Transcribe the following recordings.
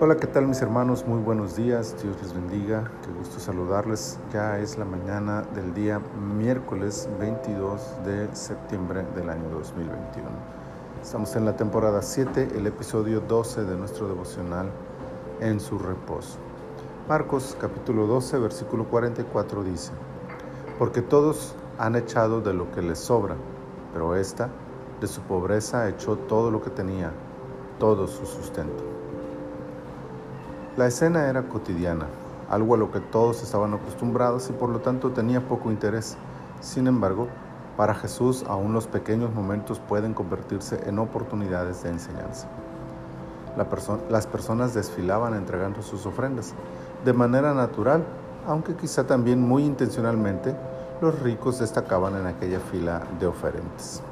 Hola, ¿qué tal mis hermanos? Muy buenos días, Dios les bendiga, qué gusto saludarles. Ya es la mañana del día miércoles 22 de septiembre del año 2021. Estamos en la temporada 7, el episodio 12 de nuestro devocional En su reposo. Marcos capítulo 12, versículo 44 dice, Porque todos han echado de lo que les sobra, pero ésta de su pobreza echó todo lo que tenía, todo su sustento. La escena era cotidiana, algo a lo que todos estaban acostumbrados y por lo tanto tenía poco interés. Sin embargo, para Jesús aún los pequeños momentos pueden convertirse en oportunidades de enseñanza. las personas desfilaban entregando sus ofrendas. De manera natural, aunque quizá también muy intencionalmente, los ricos destacaban en aquella fila de oferentes.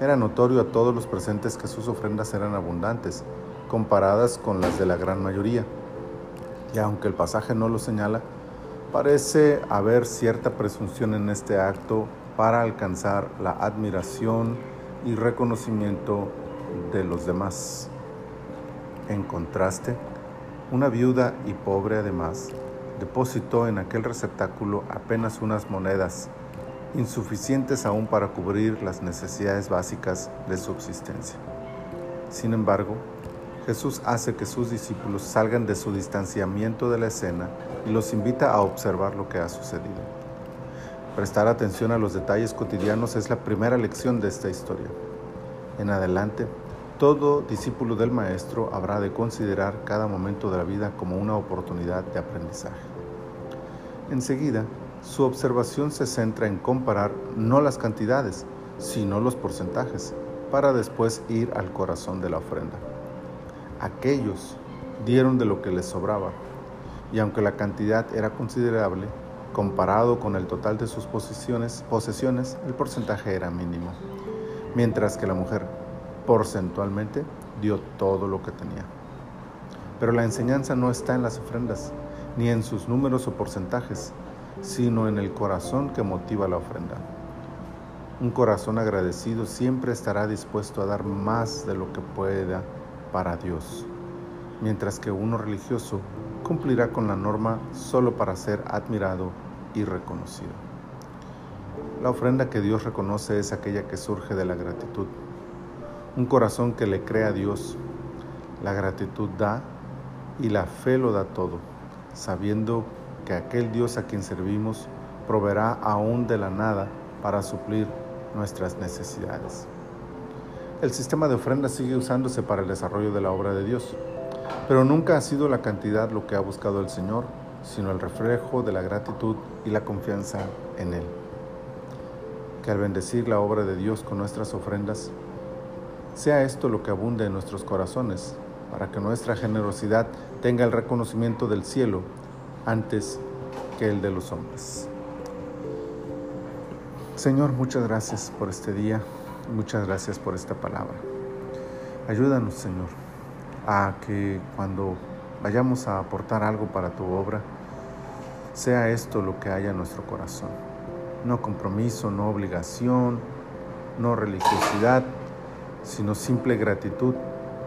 Era notorio a todos los presentes que sus ofrendas eran abundantes comparadas con las de la gran mayoría. Y aunque el pasaje no lo señala, parece haber cierta presunción en este acto para alcanzar la admiración y reconocimiento de los demás. En contraste, una viuda y pobre además depositó en aquel receptáculo apenas unas monedas, insuficientes aún para cubrir las necesidades básicas de subsistencia. Sin embargo, Jesús hace que sus discípulos salgan de su distanciamiento de la escena y los invita a observar lo que ha sucedido. Prestar atención a los detalles cotidianos es la primera lección de esta historia. En adelante, todo discípulo del Maestro habrá de considerar cada momento de la vida como una oportunidad de aprendizaje. Enseguida, su observación se centra en comparar no las cantidades, sino los porcentajes, para después ir al corazón de la ofrenda. Aquellos dieron de lo que les sobraba, y aunque la cantidad era considerable, comparado con el total de sus posesiones, el porcentaje era mínimo, mientras que la mujer porcentualmente dio todo lo que tenía. Pero la enseñanza no está en las ofrendas, ni en sus números o porcentajes, sino en el corazón que motiva la ofrenda. Un corazón agradecido siempre estará dispuesto a dar más de lo que pueda para Dios, mientras que uno religioso cumplirá con la norma solo para ser admirado y reconocido. La ofrenda que Dios reconoce es aquella que surge de la gratitud, un corazón que le cree a Dios. La gratitud da y la fe lo da todo, sabiendo que aquel Dios a quien servimos proveerá aún de la nada para suplir nuestras necesidades. El sistema de ofrenda sigue usándose para el desarrollo de la obra de Dios, pero nunca ha sido la cantidad lo que ha buscado el Señor, sino el reflejo de la gratitud y la confianza en Él. Que al bendecir la obra de Dios con nuestras ofrendas, sea esto lo que abunde en nuestros corazones, para que nuestra generosidad tenga el reconocimiento del cielo antes que el de los hombres. Señor, muchas gracias por este día. Muchas gracias por esta palabra. Ayúdanos, Señor, a que cuando vayamos a aportar algo para tu obra, sea esto lo que haya en nuestro corazón. No compromiso, no obligación, no religiosidad, sino simple gratitud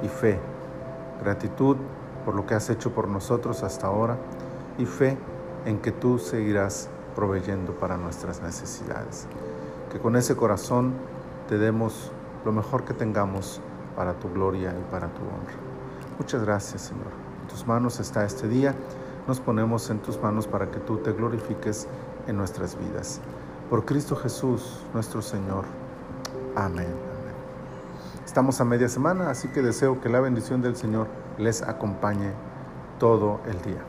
y fe. Gratitud por lo que has hecho por nosotros hasta ahora y fe en que tú seguirás proveyendo para nuestras necesidades. Que con ese corazón te demos lo mejor que tengamos para tu gloria y para tu honra. Muchas gracias, Señor. En tus manos está este día. Nos ponemos en tus manos para que tú te glorifiques en nuestras vidas. Por Cristo Jesús, nuestro Señor. Amén. Amén. Estamos a media semana, así que deseo que la bendición del Señor les acompañe todo el día.